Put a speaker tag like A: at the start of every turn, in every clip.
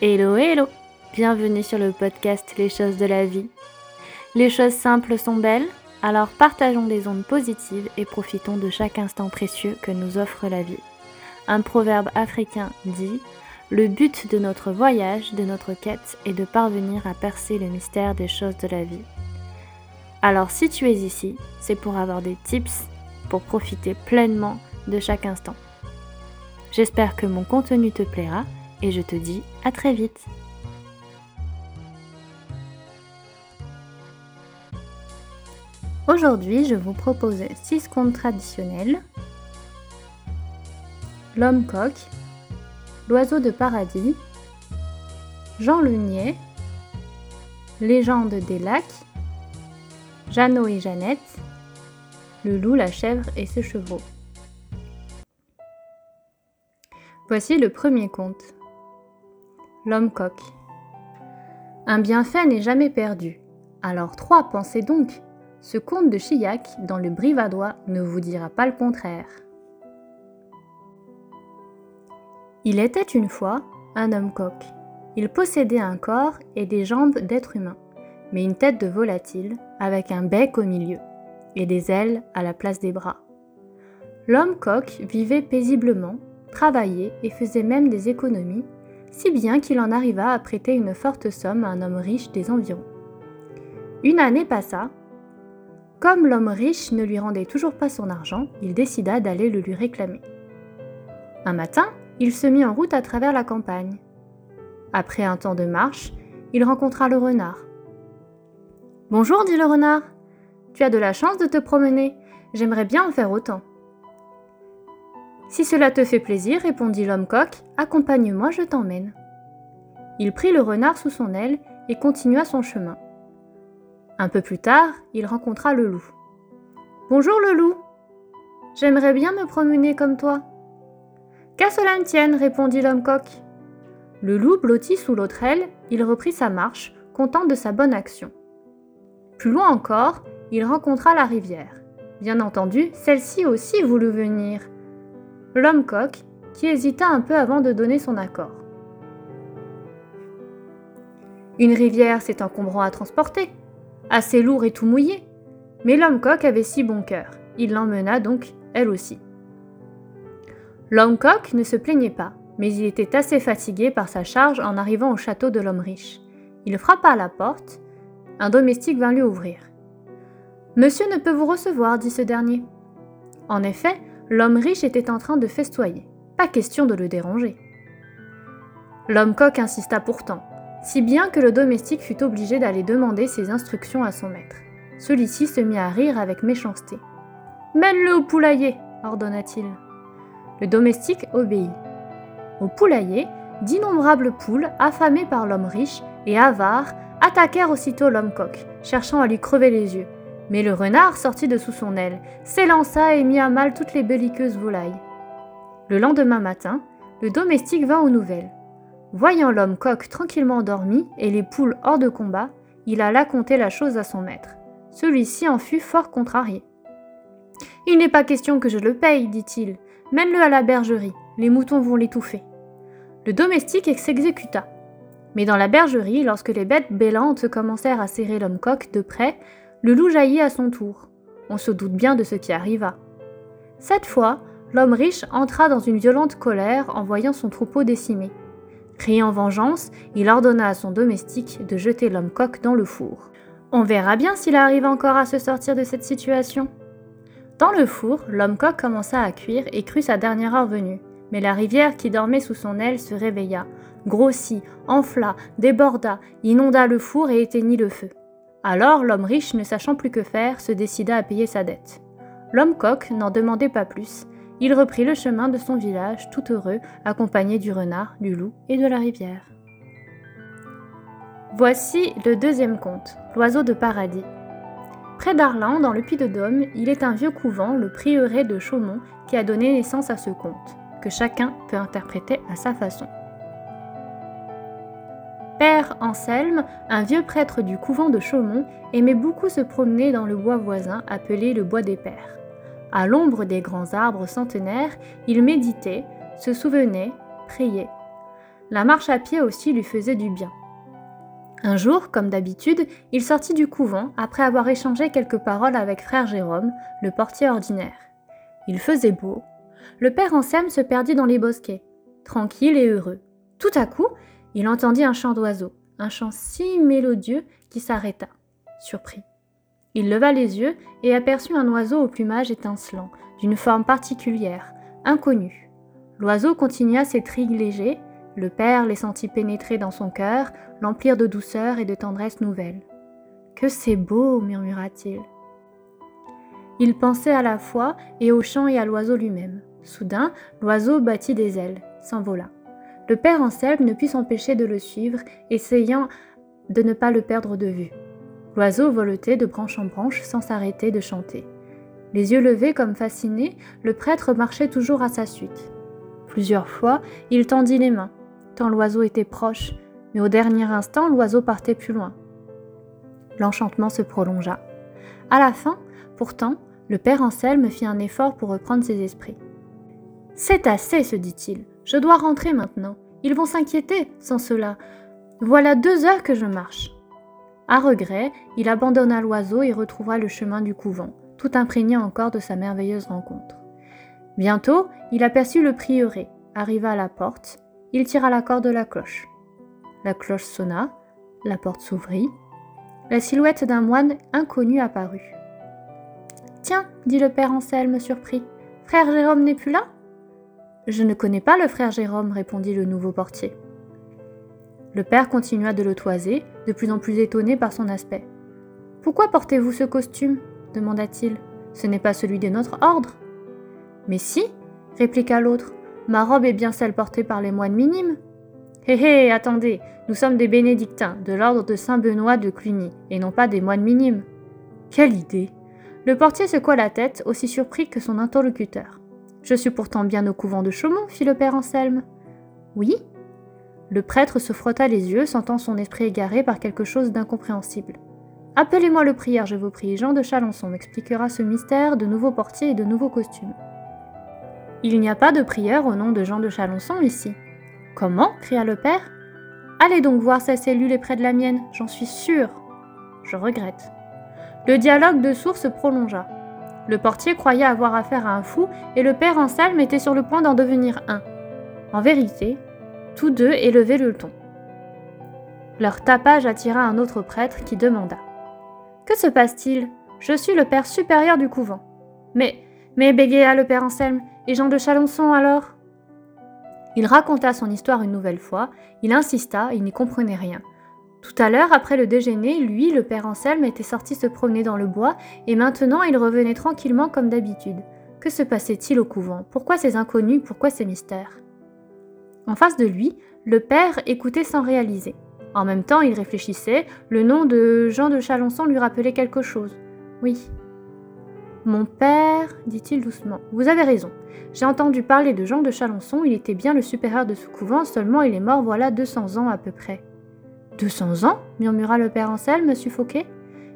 A: Hello, hello Bienvenue sur le podcast Les choses de la vie. Les choses simples sont belles, alors partageons des ondes positives et profitons de chaque instant précieux que nous offre la vie. Un proverbe africain dit Le but de notre voyage, de notre quête, est de parvenir à percer le mystère des choses de la vie. Alors si tu es ici, c'est pour avoir des tips pour profiter pleinement de chaque instant. J'espère que mon contenu te plaira et je te dis à très vite. Aujourd'hui, je vous propose 6 contes traditionnels. L'homme coq, l'oiseau de paradis, Jean le Niais, légende des lacs, Jeannot et Jeannette, le loup, la chèvre et ses chevaux. Voici le premier conte. L'homme coq. Un bienfait n'est jamais perdu. Alors trois, pensez donc. Ce conte de Chillac, dans le Brivadois, ne vous dira pas le contraire. Il était une fois un homme coq. Il possédait un corps et des jambes d'être humain, mais une tête de volatile, avec un bec au milieu, et des ailes à la place des bras. L'homme coq vivait paisiblement travaillait et faisait même des économies, si bien qu'il en arriva à prêter une forte somme à un homme riche des environs. Une année passa. Comme l'homme riche ne lui rendait toujours pas son argent, il décida d'aller le lui réclamer. Un matin, il se mit en route à travers la campagne. Après un temps de marche, il rencontra le renard. Bonjour, dit le renard. Tu as de la chance de te promener. J'aimerais bien en faire autant. Si cela te fait plaisir, répondit l'homme coq, accompagne-moi, je t'emmène. Il prit le renard sous son aile et continua son chemin. Un peu plus tard, il rencontra le loup. Bonjour le loup. J'aimerais bien me promener comme toi. Qu'à cela ne tienne, répondit l'homme coq. Le loup blotti sous l'autre aile, il reprit sa marche, content de sa bonne action. Plus loin encore, il rencontra la rivière. Bien entendu, celle-ci aussi voulut venir, l'homme coq, qui hésita un peu avant de donner son accord. Une rivière, c'est encombrant à transporter, assez lourd et tout mouillé. Mais l'homme coq avait si bon cœur, il l'emmena donc, elle aussi. L'homme coq ne se plaignait pas, mais il était assez fatigué par sa charge en arrivant au château de l'homme riche. Il frappa à la porte. Un domestique vint lui ouvrir. Monsieur ne peut vous recevoir, dit ce dernier. En effet, L'homme riche était en train de festoyer. Pas question de le déranger. L'homme coq insista pourtant, si bien que le domestique fut obligé d'aller demander ses instructions à son maître. Celui-ci se mit à rire avec méchanceté. Mène-le au poulailler, ordonna-t-il. Le domestique obéit. Au poulailler, d'innombrables poules, affamées par l'homme riche et avares, attaquèrent aussitôt l'homme coq, cherchant à lui crever les yeux. Mais le renard sortit de sous son aile, s'élança et mit à mal toutes les belliqueuses volailles. Le lendemain matin, le domestique vint aux nouvelles. Voyant l'homme coq tranquillement endormi et les poules hors de combat, il alla conter la chose à son maître. Celui-ci en fut fort contrarié. Il n'est pas question que je le paye, dit-il. Mène-le à la bergerie, les moutons vont l'étouffer. Le domestique s'exécuta. Mais dans la bergerie, lorsque les bêtes bêlantes commencèrent à serrer l'homme coq de près, le loup jaillit à son tour. On se doute bien de ce qui arriva. Cette fois, l'homme riche entra dans une violente colère en voyant son troupeau décimé. Criant vengeance, il ordonna à son domestique de jeter l'homme coq dans le four. On verra bien s'il arrive encore à se sortir de cette situation. Dans le four, l'homme coq commença à cuire et crut sa dernière heure venue. Mais la rivière qui dormait sous son aile se réveilla, grossit, enfla, déborda, inonda le four et éteignit le feu. Alors l'homme riche, ne sachant plus que faire, se décida à payer sa dette. L'homme coq n'en demandait pas plus. Il reprit le chemin de son village, tout heureux, accompagné du renard, du loup et de la rivière. Voici le deuxième conte, l'oiseau de paradis. Près d'Arlan, dans le Puy-de-Dôme, il est un vieux couvent, le prieuré de Chaumont, qui a donné naissance à ce conte, que chacun peut interpréter à sa façon. Père Anselme, un vieux prêtre du couvent de Chaumont, aimait beaucoup se promener dans le bois voisin appelé le bois des Pères. À l'ombre des grands arbres centenaires, il méditait, se souvenait, priait. La marche à pied aussi lui faisait du bien. Un jour, comme d'habitude, il sortit du couvent après avoir échangé quelques paroles avec frère Jérôme, le portier ordinaire. Il faisait beau. Le père Anselme se perdit dans les bosquets, tranquille et heureux. Tout à coup, il entendit un chant d'oiseau, un chant si mélodieux qu'il s'arrêta, surpris. Il leva les yeux et aperçut un oiseau au plumage étincelant, d'une forme particulière, inconnue. L'oiseau continua ses trigues légers, le père les sentit pénétrer dans son cœur, l'emplir de douceur et de tendresse nouvelle. Que c'est beau, murmura-t-il. Il pensait à la fois et au chant et à l'oiseau lui-même. Soudain, l'oiseau battit des ailes, s'envola. Le père Anselme ne put s'empêcher de le suivre, essayant de ne pas le perdre de vue. L'oiseau voletait de branche en branche sans s'arrêter de chanter. Les yeux levés comme fasciné, le prêtre marchait toujours à sa suite. Plusieurs fois, il tendit les mains, tant l'oiseau était proche, mais au dernier instant, l'oiseau partait plus loin. L'enchantement se prolongea. À la fin, pourtant, le père Anselme fit un effort pour reprendre ses esprits. C'est assez, se dit-il. Je dois rentrer maintenant. Ils vont s'inquiéter sans cela. Voilà deux heures que je marche. À regret, il abandonna l'oiseau et retrouva le chemin du couvent, tout imprégné encore de sa merveilleuse rencontre. Bientôt, il aperçut le prieuré, arriva à la porte, il tira la corde de la cloche. La cloche sonna, la porte s'ouvrit. La silhouette d'un moine inconnu apparut. Tiens, dit le père Anselme surpris, frère Jérôme n'est plus là? Je ne connais pas le frère Jérôme, répondit le nouveau portier. Le père continua de le toiser, de plus en plus étonné par son aspect. Pourquoi portez-vous ce costume? demanda-t-il. Ce n'est pas celui de notre ordre. Mais si, répliqua l'autre. Ma robe est bien celle portée par les moines minimes. Hé hé, attendez, nous sommes des bénédictins, de l'ordre de Saint Benoît de Cluny, et non pas des moines minimes. Quelle idée Le portier secoua la tête, aussi surpris que son interlocuteur. Je suis pourtant bien au couvent de Chaumont, fit le père Anselme. Oui Le prêtre se frotta les yeux, sentant son esprit égaré par quelque chose d'incompréhensible. Appelez-moi le prieur, je vous prie. Jean de Chalençon m'expliquera ce mystère de nouveaux portiers et de nouveaux costumes. Il n'y a pas de prieur au nom de Jean de Chalençon ici. Comment? cria le père. Allez donc voir sa cellule est près de la mienne, j'en suis sûr. Je regrette. Le dialogue de sourds se prolongea. Le portier croyait avoir affaire à un fou et le père Anselme était sur le point d'en devenir un. En vérité, tous deux élevaient le ton. Leur tapage attira un autre prêtre qui demanda Que se passe-t-il? Je suis le père supérieur du couvent. Mais, mais bégaya le père Anselme, et Jean de Chalençon alors? Il raconta son histoire une nouvelle fois, il insista, il n'y comprenait rien. Tout à l'heure, après le déjeuner, lui, le père Anselme, était sorti se promener dans le bois, et maintenant il revenait tranquillement comme d'habitude. Que se passait-il au couvent? Pourquoi ces inconnus? Pourquoi ces mystères? En face de lui, le père écoutait sans réaliser. En même temps, il réfléchissait, le nom de Jean de Chalençon lui rappelait quelque chose. Oui, mon père, dit-il doucement, vous avez raison. J'ai entendu parler de Jean de Chalençon, il était bien le supérieur de ce couvent, seulement il est mort voilà 200 ans à peu près. 200 ans murmura le père Anselme, suffoqué.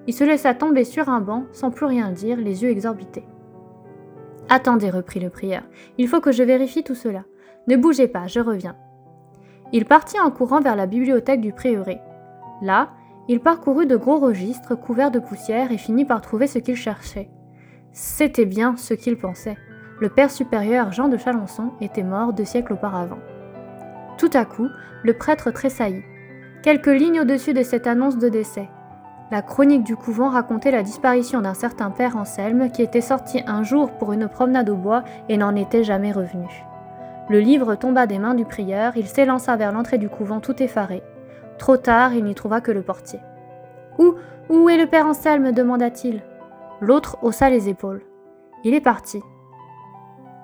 A: Il se laissa tomber sur un banc, sans plus rien dire, les yeux exorbités. Attendez, reprit le prieur, il faut que je vérifie tout cela. Ne bougez pas, je reviens. Il partit en courant vers la bibliothèque du prieuré. Là, il parcourut de gros registres couverts de poussière et finit par trouver ce qu'il cherchait. C'était bien ce qu'il pensait. Le père supérieur Jean de Chalençon était mort deux siècles auparavant. Tout à coup, le prêtre tressaillit. Quelques lignes au-dessus de cette annonce de décès. La chronique du couvent racontait la disparition d'un certain père Anselme qui était sorti un jour pour une promenade au bois et n'en était jamais revenu. Le livre tomba des mains du prieur, il s'élança vers l'entrée du couvent tout effaré. Trop tard, il n'y trouva que le portier. Où Où est le père Anselme? demanda-t-il. L'autre haussa les épaules. Il est parti.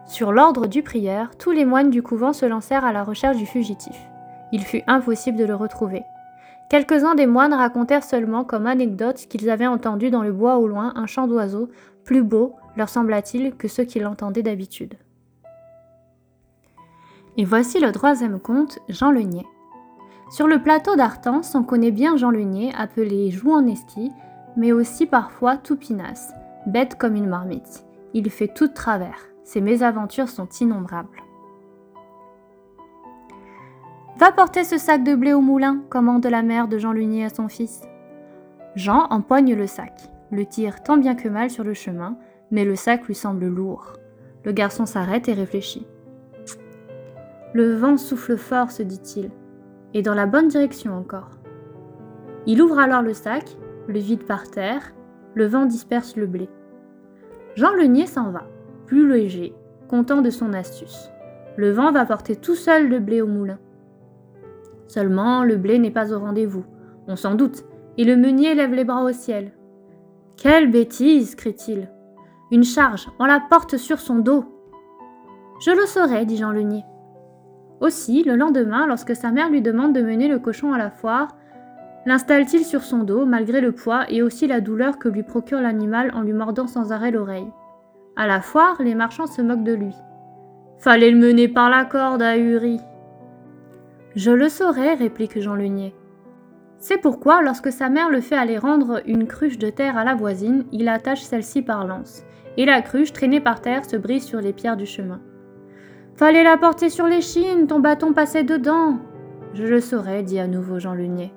A: Sur l'ordre du prieur, tous les moines du couvent se lancèrent à la recherche du fugitif. Il fut impossible de le retrouver. Quelques-uns des moines racontèrent seulement comme anecdote qu'ils avaient entendu dans le bois au loin un chant d'oiseau, plus beau, leur sembla-t-il, que ceux qui l'entendaient d'habitude. Et voici le troisième conte, Jean le Niais. Sur le plateau d'Artens, on connaît bien Jean le Niais, appelé Jouan-Esqui, mais aussi parfois tout pinasse, bête comme une marmite. Il fait tout de travers. Ses mésaventures sont innombrables. Va porter ce sac de blé au moulin, commande la mère de Jean Lunier à son fils. Jean empoigne le sac, le tire tant bien que mal sur le chemin, mais le sac lui semble lourd. Le garçon s'arrête et réfléchit. Le vent souffle fort, se dit-il, et dans la bonne direction encore. Il ouvre alors le sac, le vide par terre, le vent disperse le blé. Jean Lenier s'en va, plus léger, content de son astuce. Le vent va porter tout seul le blé au moulin. Seulement, le blé n'est pas au rendez-vous, on s'en doute, et le meunier lève les bras au ciel. Quelle bêtise crie-t-il. Une charge, on la porte sur son dos. Je le saurai, dit Jean Lenier. Aussi, le lendemain, lorsque sa mère lui demande de mener le cochon à la foire, l'installe-t-il sur son dos, malgré le poids et aussi la douleur que lui procure l'animal en lui mordant sans arrêt l'oreille. À la foire, les marchands se moquent de lui. Fallait le mener par la corde, ahuri. Je le saurai, réplique Jean Lenier. C'est pourquoi, lorsque sa mère le fait aller rendre une cruche de terre à la voisine, il attache celle-ci par l'anse, et la cruche, traînée par terre, se brise sur les pierres du chemin. Fallait la porter sur l'échine, ton bâton passait dedans. Je le saurais, dit à nouveau Jean Lunier.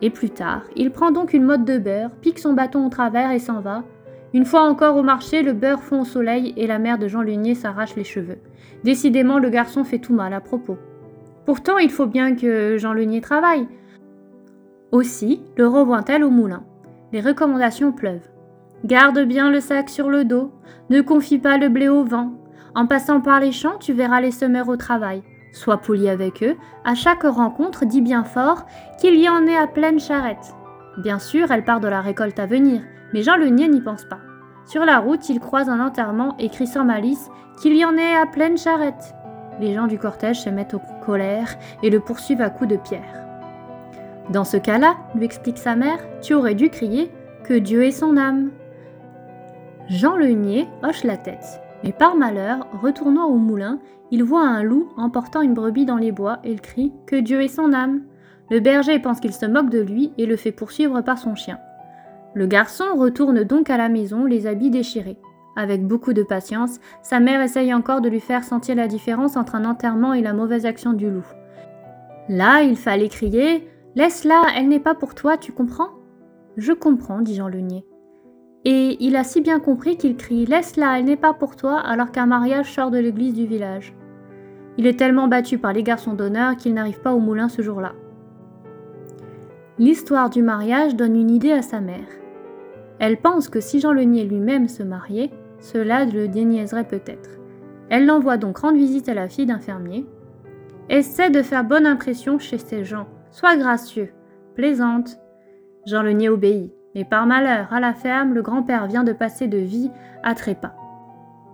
A: Et plus tard, il prend donc une motte de beurre, pique son bâton au travers et s'en va. Une fois encore au marché, le beurre fond au soleil et la mère de Jean Lunier s'arrache les cheveux. Décidément, le garçon fait tout mal à propos. Pourtant, il faut bien que Jean Lunier travaille. Aussi, le revoit-elle au moulin. Les recommandations pleuvent. Garde bien le sac sur le dos, ne confie pas le blé au vent, en passant par les champs, tu verras les semeurs au travail. Sois poli avec eux. À chaque rencontre, dis bien fort qu'il y en ait à pleine charrette. Bien sûr, elle part de la récolte à venir, mais Jean Lenier n'y pense pas. Sur la route, il croise un enterrement et crie sans malice qu'il y en ait à pleine charrette. Les gens du cortège se mettent en colère et le poursuivent à coups de pierre. Dans ce cas-là, lui explique sa mère, tu aurais dû crier que Dieu est son âme. Jean Lenier hoche la tête. Mais par malheur, retournant au moulin, il voit un loup emportant une brebis dans les bois et il crie Que Dieu ait son âme Le berger pense qu'il se moque de lui et le fait poursuivre par son chien. Le garçon retourne donc à la maison, les habits déchirés. Avec beaucoup de patience, sa mère essaye encore de lui faire sentir la différence entre un enterrement et la mauvaise action du loup. Là, il fallait crier Laisse-la, elle n'est pas pour toi, tu comprends? Je comprends, dit Jean Lenier. Et il a si bien compris qu'il crie Laisse-la, elle n'est pas pour toi, alors qu'un mariage sort de l'église du village. Il est tellement battu par les garçons d'honneur qu'il n'arrive pas au moulin ce jour-là. L'histoire du mariage donne une idée à sa mère. Elle pense que si Jean Lenier lui-même se mariait, cela le déniaiserait peut-être. Elle l'envoie donc rendre visite à la fille d'un fermier. Essaie de faire bonne impression chez ces gens. Sois gracieux, plaisante. Jean Lenier obéit. Mais par malheur, à la ferme, le grand-père vient de passer de vie à trépas.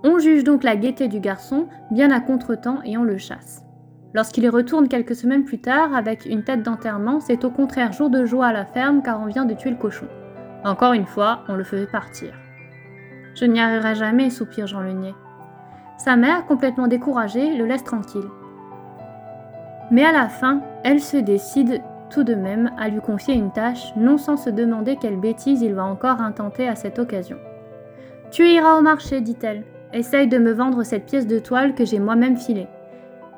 A: On juge donc la gaieté du garçon bien à contretemps et on le chasse. Lorsqu'il y retourne quelques semaines plus tard avec une tête d'enterrement, c'est au contraire jour de joie à la ferme car on vient de tuer le cochon. Encore une fois, on le fait partir. Je n'y arriverai jamais, soupire Jean Lenier. Sa mère, complètement découragée, le laisse tranquille. Mais à la fin, elle se décide tout de même à lui confier une tâche, non sans se demander quelle bêtise il va encore intenter à cette occasion. Tu iras au marché, dit-elle. Essaye de me vendre cette pièce de toile que j'ai moi-même filée.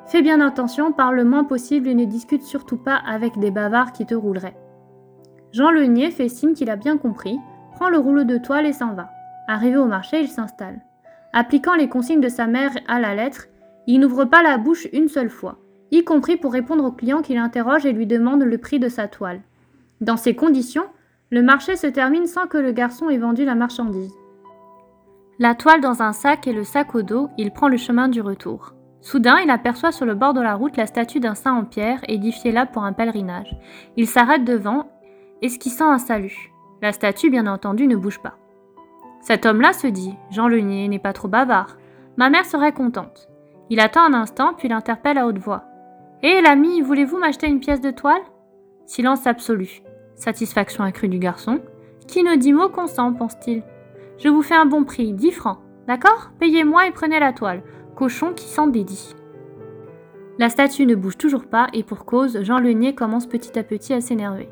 A: Fais bien attention, parle le moins possible et ne discute surtout pas avec des bavards qui te rouleraient. Jean Lenier fait signe qu'il a bien compris, prend le rouleau de toile et s'en va. Arrivé au marché, il s'installe. Appliquant les consignes de sa mère à la lettre, il n'ouvre pas la bouche une seule fois y compris pour répondre au client qui l'interroge et lui demande le prix de sa toile. Dans ces conditions, le marché se termine sans que le garçon ait vendu la marchandise. La toile dans un sac et le sac au dos, il prend le chemin du retour. Soudain, il aperçoit sur le bord de la route la statue d'un saint en pierre, édifiée là pour un pèlerinage. Il s'arrête devant, esquissant un salut. La statue, bien entendu, ne bouge pas. Cet homme-là se dit Jean Lenier n'est pas trop bavard. Ma mère serait contente. Il attend un instant, puis l'interpelle à haute voix. Hé, l'ami, voulez-vous m'acheter une pièce de toile? Silence absolu. Satisfaction accrue du garçon. Qui ne dit mot consent, pense-t-il. Je vous fais un bon prix, 10 francs. D'accord? Payez-moi et prenez la toile. Cochon qui s'en dédie. La statue ne bouge toujours pas et pour cause, Jean Lenier commence petit à petit à s'énerver.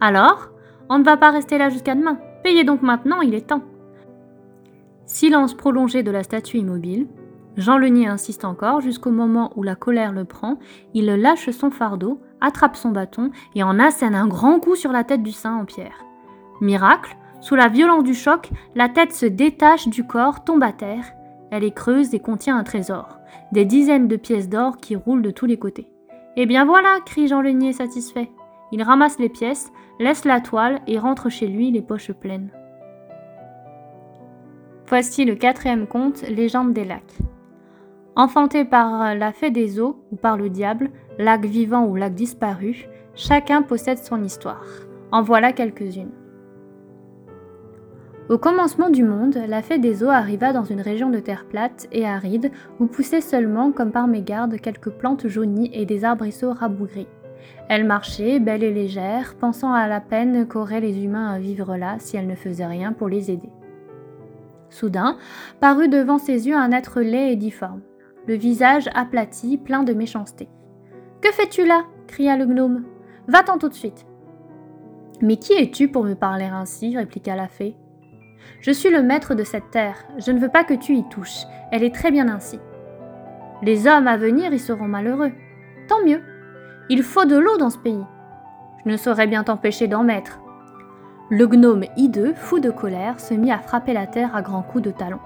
A: Alors? On ne va pas rester là jusqu'à demain. Payez donc maintenant, il est temps. Silence prolongé de la statue immobile. Jean Lenier insiste encore jusqu'au moment où la colère le prend, il lâche son fardeau, attrape son bâton et en assène un grand coup sur la tête du saint en pierre. Miracle, sous la violence du choc, la tête se détache du corps, tombe à terre. Elle est creuse et contient un trésor, des dizaines de pièces d'or qui roulent de tous les côtés. Eh bien voilà, crie Jean Lenier satisfait. Il ramasse les pièces, laisse la toile et rentre chez lui les poches pleines. Voici le quatrième conte, Légende des lacs. Enfanté par la fée des eaux ou par le diable, lac vivant ou lac disparu, chacun possède son histoire. En voilà quelques-unes. Au commencement du monde, la fée des eaux arriva dans une région de terre plate et aride où poussaient seulement, comme par mégarde, quelques plantes jaunies et des arbrisseaux rabougris. Elle marchait, belle et légère, pensant à la peine qu'auraient les humains à vivre là si elle ne faisait rien pour les aider. Soudain, parut devant ses yeux un être laid et difforme, le visage aplati, plein de méchanceté. Que fais-tu là? cria le gnome. Va-t'en tout de suite. Mais qui es-tu pour me parler ainsi? répliqua la fée. Je suis le maître de cette terre, je ne veux pas que tu y touches, elle est très bien ainsi. Les hommes à venir y seront malheureux. Tant mieux. Il faut de l'eau dans ce pays. Je ne saurais bien t'empêcher d'en mettre. Le gnome hideux, fou de colère, se mit à frapper la terre à grands coups de talon.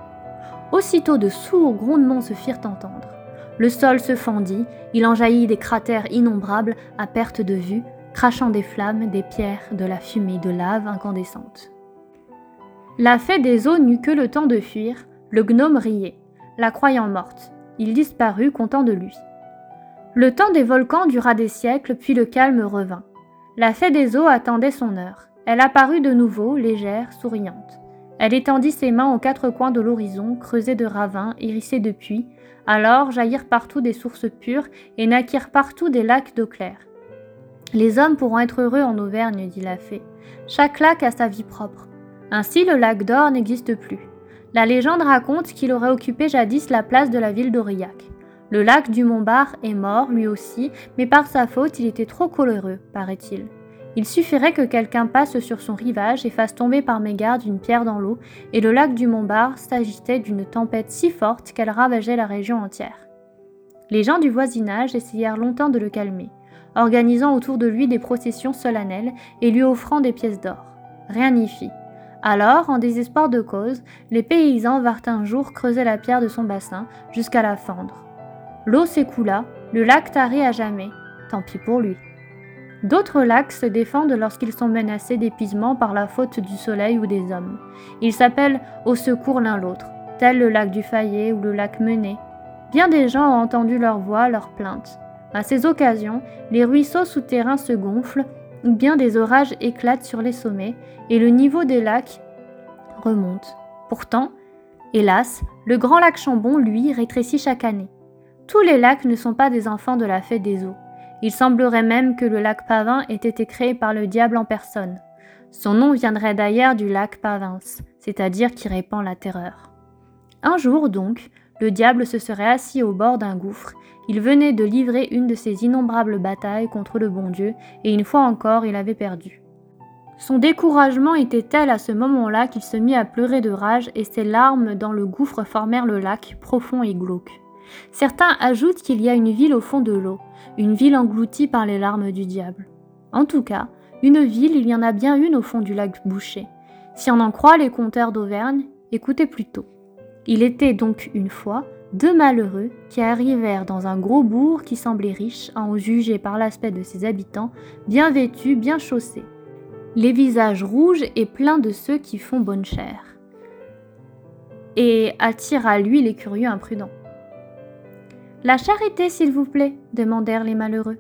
A: Aussitôt de sourds grondements se firent entendre. Le sol se fendit, il en jaillit des cratères innombrables à perte de vue, crachant des flammes, des pierres, de la fumée, de lave incandescente. La fée des eaux n'eut que le temps de fuir, le gnome riait, la croyant morte. Il disparut, content de lui. Le temps des volcans dura des siècles, puis le calme revint. La fée des eaux attendait son heure. Elle apparut de nouveau, légère, souriante. Elle étendit ses mains aux quatre coins de l'horizon, creusés de ravins, hérissés de puits. Alors jaillirent partout des sources pures et naquirent partout des lacs d'eau claire. Les hommes pourront être heureux en Auvergne, dit la fée. Chaque lac a sa vie propre. Ainsi, le lac d'Or n'existe plus. La légende raconte qu'il aurait occupé jadis la place de la ville d'Aurillac. Le lac du Montbard est mort, lui aussi, mais par sa faute, il était trop coloreux, paraît-il. Il suffirait que quelqu'un passe sur son rivage et fasse tomber par mégarde une pierre dans l'eau, et le lac du Montbard s'agitait d'une tempête si forte qu'elle ravageait la région entière. Les gens du voisinage essayèrent longtemps de le calmer, organisant autour de lui des processions solennelles et lui offrant des pièces d'or. Rien n'y fit. Alors, en désespoir de cause, les paysans vinrent un jour creuser la pierre de son bassin jusqu'à la fendre. L'eau s'écoula, le lac tarit à jamais, tant pis pour lui. D'autres lacs se défendent lorsqu'ils sont menacés d'épuisement par la faute du soleil ou des hommes. Ils s'appellent au secours l'un l'autre, tel le lac du Fayet ou le lac Mené. Bien des gens ont entendu leur voix, leurs plaintes. À ces occasions, les ruisseaux souterrains se gonflent, bien des orages éclatent sur les sommets, et le niveau des lacs remonte. Pourtant, hélas, le grand lac Chambon, lui, rétrécit chaque année. Tous les lacs ne sont pas des enfants de la fête des eaux. Il semblerait même que le lac Pavin ait été créé par le diable en personne. Son nom viendrait d'ailleurs du lac Pavins, c'est-à-dire qui répand la terreur. Un jour donc, le diable se serait assis au bord d'un gouffre, il venait de livrer une de ses innombrables batailles contre le bon Dieu, et une fois encore il avait perdu. Son découragement était tel à ce moment-là qu'il se mit à pleurer de rage et ses larmes dans le gouffre formèrent le lac, profond et glauque. Certains ajoutent qu'il y a une ville au fond de l'eau, une ville engloutie par les larmes du diable. En tout cas, une ville, il y en a bien une au fond du lac bouché. Si on en croit les conteurs d'Auvergne, écoutez plutôt. Il était donc une fois deux malheureux qui arrivèrent dans un gros bourg qui semblait riche, à en juger par l'aspect de ses habitants, bien vêtus, bien chaussés, les visages rouges et pleins de ceux qui font bonne chère, et attire à lui les curieux imprudents. La charité, s'il vous plaît demandèrent les malheureux.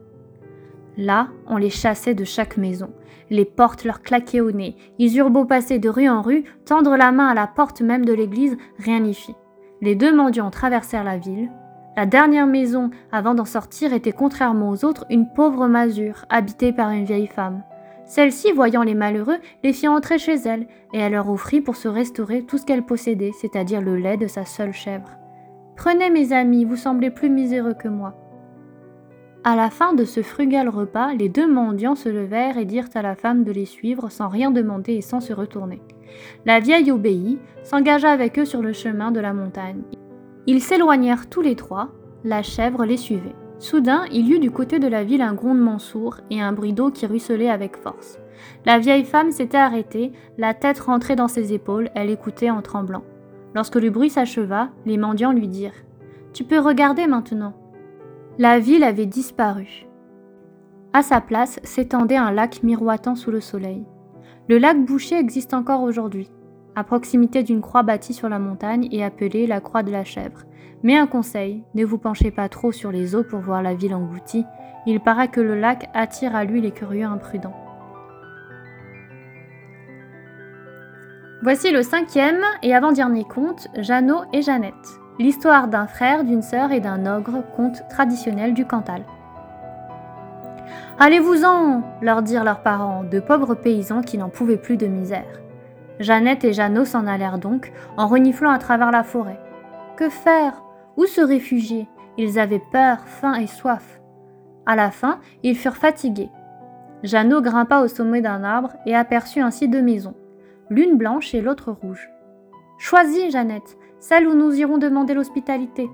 A: Là, on les chassait de chaque maison. Les portes leur claquaient au nez. Ils eurent beau passer de rue en rue, tendre la main à la porte même de l'église, rien n'y fit. Les deux mendiants traversèrent la ville. La dernière maison, avant d'en sortir, était contrairement aux autres une pauvre masure, habitée par une vieille femme. Celle-ci, voyant les malheureux, les fit entrer chez elle, et elle leur offrit pour se restaurer tout ce qu'elle possédait, c'est-à-dire le lait de sa seule chèvre. Prenez mes amis, vous semblez plus miséreux que moi. À la fin de ce frugal repas, les deux mendiants se levèrent et dirent à la femme de les suivre sans rien demander et sans se retourner. La vieille obéit, s'engagea avec eux sur le chemin de la montagne. Ils s'éloignèrent tous les trois, la chèvre les suivait. Soudain, il y eut du côté de la ville un grondement sourd et un bruit d'eau qui ruisselait avec force. La vieille femme s'était arrêtée, la tête rentrée dans ses épaules, elle écoutait en tremblant. Lorsque le bruit s'acheva, les mendiants lui dirent Tu peux regarder maintenant. La ville avait disparu. À sa place s'étendait un lac miroitant sous le soleil. Le lac Boucher existe encore aujourd'hui, à proximité d'une croix bâtie sur la montagne et appelée la croix de la chèvre. Mais un conseil, ne vous penchez pas trop sur les eaux pour voir la ville engloutie, il paraît que le lac attire à lui les curieux imprudents. Voici le cinquième et avant-dernier conte, Jeannot et Jeannette. L'histoire d'un frère, d'une sœur et d'un ogre, conte traditionnel du Cantal. Allez-vous-en leur dirent leurs parents, de pauvres paysans qui n'en pouvaient plus de misère. Jeannette et Jeannot s'en allèrent donc, en reniflant à travers la forêt. Que faire? Où se réfugier? Ils avaient peur, faim et soif. À la fin, ils furent fatigués. Jeannot grimpa au sommet d'un arbre et aperçut ainsi deux maisons, l'une blanche et l'autre rouge. Choisis, Jeannette, celle où nous irons demander l'hospitalité.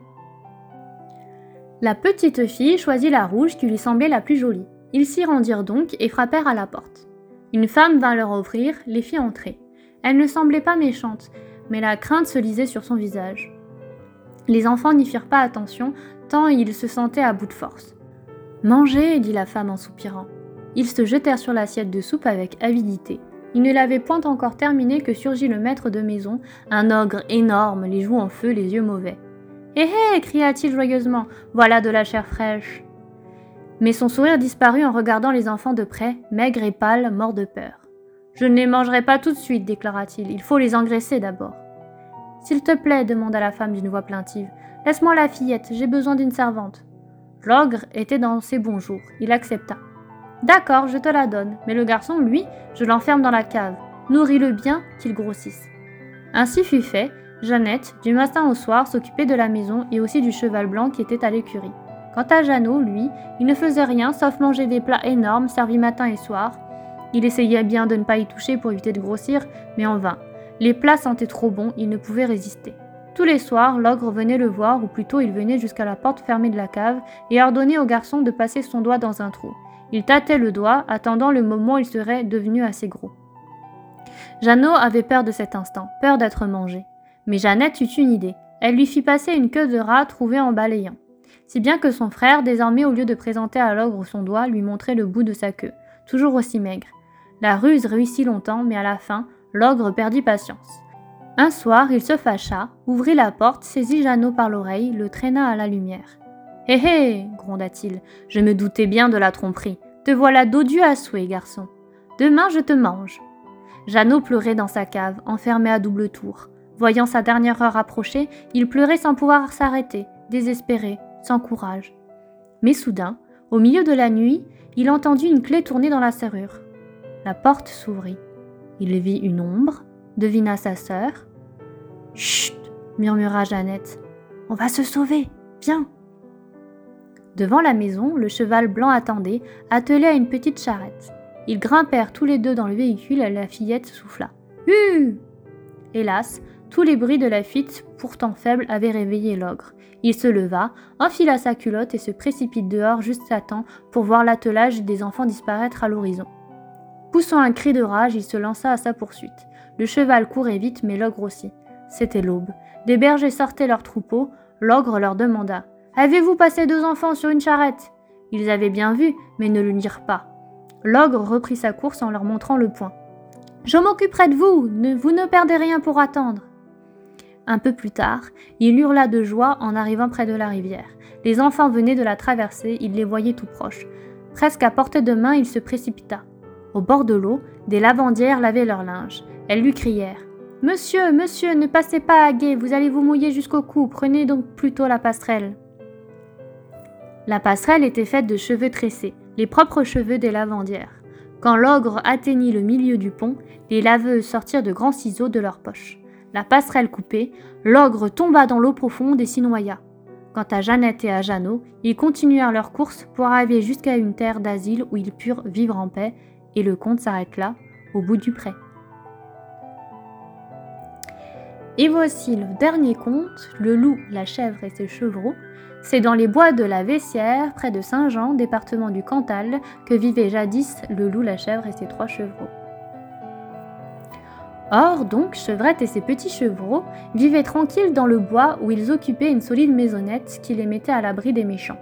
A: La petite fille choisit la rouge qui lui semblait la plus jolie. Ils s'y rendirent donc et frappèrent à la porte. Une femme vint leur ouvrir, les fit entrer. Elle ne semblait pas méchante, mais la crainte se lisait sur son visage. Les enfants n'y firent pas attention, tant ils se sentaient à bout de force. Mangez, dit la femme en soupirant. Ils se jetèrent sur l'assiette de soupe avec avidité. Ils ne l'avaient point encore terminé que surgit le maître de maison, un ogre énorme, les joues en feu, les yeux mauvais. Hé hé cria-t-il joyeusement, voilà de la chair fraîche. Mais son sourire disparut en regardant les enfants de près, maigres et pâles, morts de peur. Je ne les mangerai pas tout de suite, déclara-t-il, il faut les engraisser d'abord. S'il te plaît, demanda la femme d'une voix plaintive, laisse-moi la fillette, j'ai besoin d'une servante. L'ogre était dans ses bons jours, il accepta. D'accord, je te la donne, mais le garçon, lui, je l'enferme dans la cave. Nourris-le bien, qu'il grossisse. Ainsi fut fait, Jeannette, du matin au soir, s'occupait de la maison et aussi du cheval blanc qui était à l'écurie. Quant à Jeannot, lui, il ne faisait rien sauf manger des plats énormes servis matin et soir. Il essayait bien de ne pas y toucher pour éviter de grossir, mais en vain. Les plats sentaient trop bons, il ne pouvait résister. Tous les soirs, l'ogre venait le voir, ou plutôt il venait jusqu'à la porte fermée de la cave, et ordonnait au garçon de passer son doigt dans un trou. Il tâtait le doigt, attendant le moment où il serait devenu assez gros. Jeannot avait peur de cet instant, peur d'être mangé. Mais Jeannette eut une idée. Elle lui fit passer une queue de rat trouvée en balayant si bien que son frère, désormais au lieu de présenter à l'ogre son doigt, lui montrait le bout de sa queue, toujours aussi maigre. La ruse réussit longtemps, mais à la fin, l'ogre perdit patience. Un soir, il se fâcha, ouvrit la porte, saisit Jeannot par l'oreille, le traîna à la lumière. Hé hé gronda-t-il, je me doutais bien de la tromperie. Te voilà dodu à souhait, garçon. Demain, je te mange. Jeannot pleurait dans sa cave, enfermé à double tour. Voyant sa dernière heure approcher, il pleurait sans pouvoir s'arrêter, désespéré, sans courage. Mais soudain, au milieu de la nuit, il entendit une clé tourner dans la serrure. La porte s'ouvrit. Il vit une ombre, devina sa sœur. Chut murmura Jeannette. On va se sauver, viens Devant la maison, le cheval blanc attendait, attelé à une petite charrette. Ils grimpèrent tous les deux dans le véhicule et la fillette souffla. Hue Hélas, tous les bruits de la fuite, pourtant faibles, avaient réveillé l'ogre. Il se leva, enfila sa culotte et se précipite dehors juste à temps pour voir l'attelage des enfants disparaître à l'horizon. Poussant un cri de rage, il se lança à sa poursuite. Le cheval courait vite, mais l'ogre aussi. C'était l'aube. Des bergers sortaient leur troupeau. L'ogre leur demanda Avez-vous passé deux enfants sur une charrette? Ils avaient bien vu, mais ne le dirent pas. L'ogre reprit sa course en leur montrant le poing. Je m'occuperai de vous, vous ne perdez rien pour attendre. Un peu plus tard, il hurla de joie en arrivant près de la rivière. Les enfants venaient de la traverser, il les voyait tout proches. Presque à portée de main, il se précipita. Au bord de l'eau, des lavandières lavaient leur linge. Elles lui crièrent Monsieur, monsieur, ne passez pas à guet, vous allez vous mouiller jusqu'au cou, prenez donc plutôt la passerelle. La passerelle était faite de cheveux tressés, les propres cheveux des lavandières. Quand l'ogre atteignit le milieu du pont, les laveuses sortirent de grands ciseaux de leurs poches la passerelle coupée, l'ogre tomba dans l'eau profonde et s'y noya. Quant à Jeannette et à Jeannot, ils continuèrent leur course pour arriver jusqu'à une terre d'asile où ils purent vivre en paix, et le conte s'arrête là, au bout du pré. Et voici le dernier conte, le loup, la chèvre et ses chevreaux. C'est dans les bois de la Vessière, près de Saint-Jean, département du Cantal, que vivaient jadis le loup, la chèvre et ses trois chevreaux. Or, donc, Chevrette et ses petits chevreaux vivaient tranquilles dans le bois où ils occupaient une solide maisonnette qui les mettait à l'abri des méchants.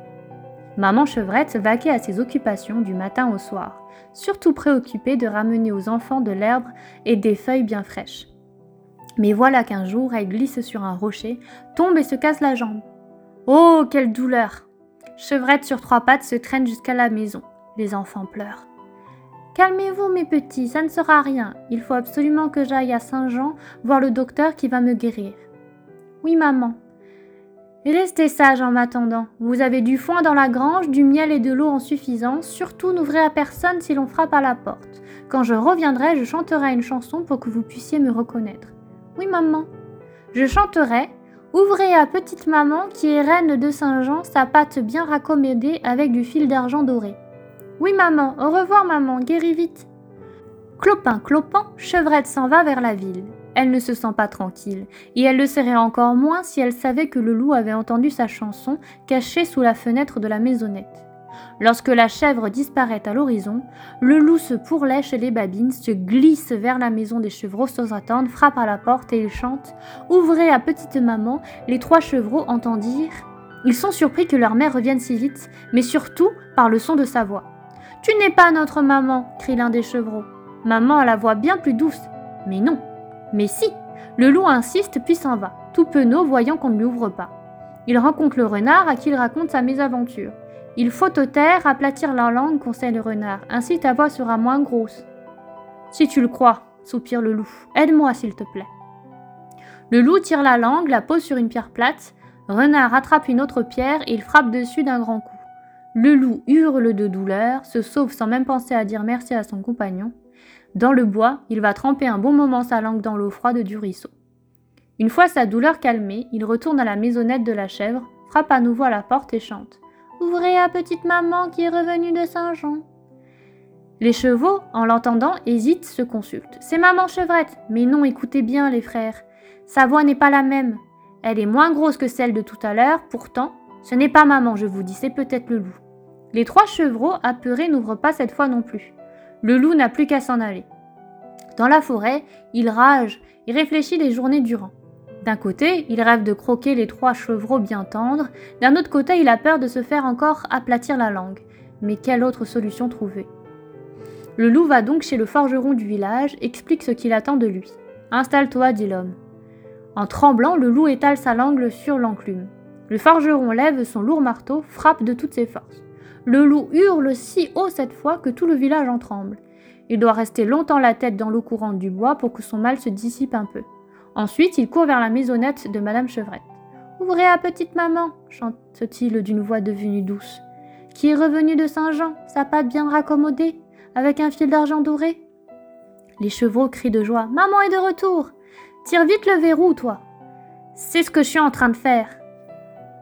A: Maman Chevrette vaquait à ses occupations du matin au soir, surtout préoccupée de ramener aux enfants de l'herbe et des feuilles bien fraîches. Mais voilà qu'un jour, elle glisse sur un rocher, tombe et se casse la jambe. Oh, quelle douleur Chevrette sur trois pattes se traîne jusqu'à la maison. Les enfants pleurent. Calmez-vous, mes petits, ça ne sera rien. Il faut absolument que j'aille à Saint-Jean voir le docteur qui va me guérir. Oui, maman. Restez sage en m'attendant. Vous avez du foin dans la grange, du miel et de l'eau en suffisance. Surtout, n'ouvrez à personne si l'on frappe à la porte. Quand je reviendrai, je chanterai une chanson pour que vous puissiez me reconnaître. Oui, maman. Je chanterai Ouvrez à petite maman qui est reine de Saint-Jean sa patte bien raccommodée avec du fil d'argent doré. Oui, maman, au revoir, maman, guéris vite. Clopin, clopin, Chevrette s'en va vers la ville. Elle ne se sent pas tranquille, et elle le serait encore moins si elle savait que le loup avait entendu sa chanson cachée sous la fenêtre de la maisonnette. Lorsque la chèvre disparaît à l'horizon, le loup se pourlèche les babines, se glisse vers la maison des chevreaux sans attendre, frappe à la porte et il chante Ouvrez à petite maman. Les trois chevreaux entendirent. Ils sont surpris que leur mère revienne si vite, mais surtout par le son de sa voix. Tu n'es pas notre maman, crie l'un des chevreaux. Maman a la voix bien plus douce. Mais non. Mais si. Le loup insiste puis s'en va, tout penaud voyant qu'on ne lui ouvre pas. Il rencontre le renard à qui il raconte sa mésaventure. Il faut te taire, aplatir la langue, conseille le renard, ainsi ta voix sera moins grosse. Si tu le crois, soupire le loup, aide-moi s'il te plaît. Le loup tire la langue, la pose sur une pierre plate, renard attrape une autre pierre et il frappe dessus d'un grand coup. Le loup hurle de douleur, se sauve sans même penser à dire merci à son compagnon. Dans le bois, il va tremper un bon moment sa langue dans l'eau froide du ruisseau. Une fois sa douleur calmée, il retourne à la maisonnette de la chèvre, frappe à nouveau à la porte et chante. Ouvrez à petite maman qui est revenue de Saint-Jean. Les chevaux, en l'entendant, hésitent, se consultent. C'est maman chevrette. Mais non, écoutez bien, les frères. Sa voix n'est pas la même. Elle est moins grosse que celle de tout à l'heure, pourtant, ce n'est pas maman, je vous dis, c'est peut-être le loup. Les trois chevreaux apeurés n'ouvrent pas cette fois non plus. Le loup n'a plus qu'à s'en aller. Dans la forêt, il rage et réfléchit les journées durant. D'un côté, il rêve de croquer les trois chevreaux bien tendres, d'un autre côté, il a peur de se faire encore aplatir la langue. Mais quelle autre solution trouver? Le loup va donc chez le forgeron du village, explique ce qu'il attend de lui. Installe-toi, dit l'homme. En tremblant, le loup étale sa langue sur l'enclume. Le forgeron lève son lourd marteau, frappe de toutes ses forces. Le loup hurle si haut cette fois que tout le village en tremble. Il doit rester longtemps la tête dans l'eau courante du bois pour que son mal se dissipe un peu. Ensuite, il court vers la maisonnette de Madame Chevrette. Ouvrez à petite maman, chante-t-il d'une voix devenue douce, qui est revenue de Saint-Jean, sa patte bien raccommodée, avec un fil d'argent doré. Les chevaux crient de joie. Maman est de retour. Tire vite le verrou, toi. C'est ce que je suis en train de faire.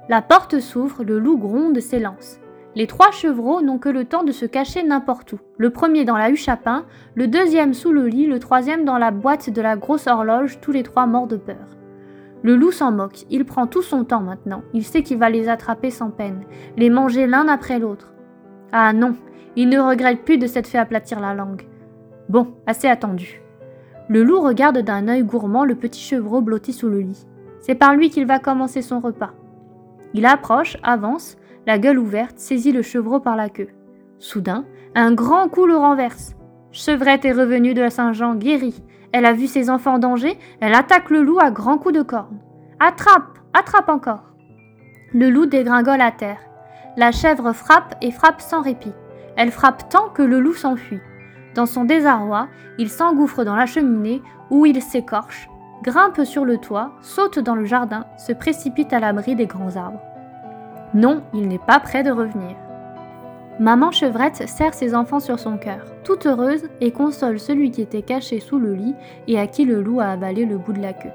A: La porte s'ouvre, le loup gronde s'élance. Les trois chevreaux n'ont que le temps de se cacher n'importe où. Le premier dans la huche à pain, le deuxième sous le lit, le troisième dans la boîte de la grosse horloge, tous les trois morts de peur. Le loup s'en moque, il prend tout son temps maintenant, il sait qu'il va les attraper sans peine, les manger l'un après l'autre. Ah non, il ne regrette plus de s'être fait aplatir la langue. Bon, assez attendu. Le loup regarde d'un œil gourmand le petit chevreau blotti sous le lit. C'est par lui qu'il va commencer son repas. Il approche, avance, la gueule ouverte, saisit le chevreau par la queue. Soudain, un grand coup le renverse. Chevrette est revenue de Saint-Jean guérie. Elle a vu ses enfants en danger, elle attaque le loup à grands coups de corne. Attrape, attrape encore. Le loup dégringole à terre. La chèvre frappe et frappe sans répit. Elle frappe tant que le loup s'enfuit. Dans son désarroi, il s'engouffre dans la cheminée où il s'écorche, grimpe sur le toit, saute dans le jardin, se précipite à l'abri des grands arbres. Non, il n'est pas prêt de revenir. Maman chevrette serre ses enfants sur son cœur, toute heureuse, et console celui qui était caché sous le lit et à qui le loup a avalé le bout de la queue.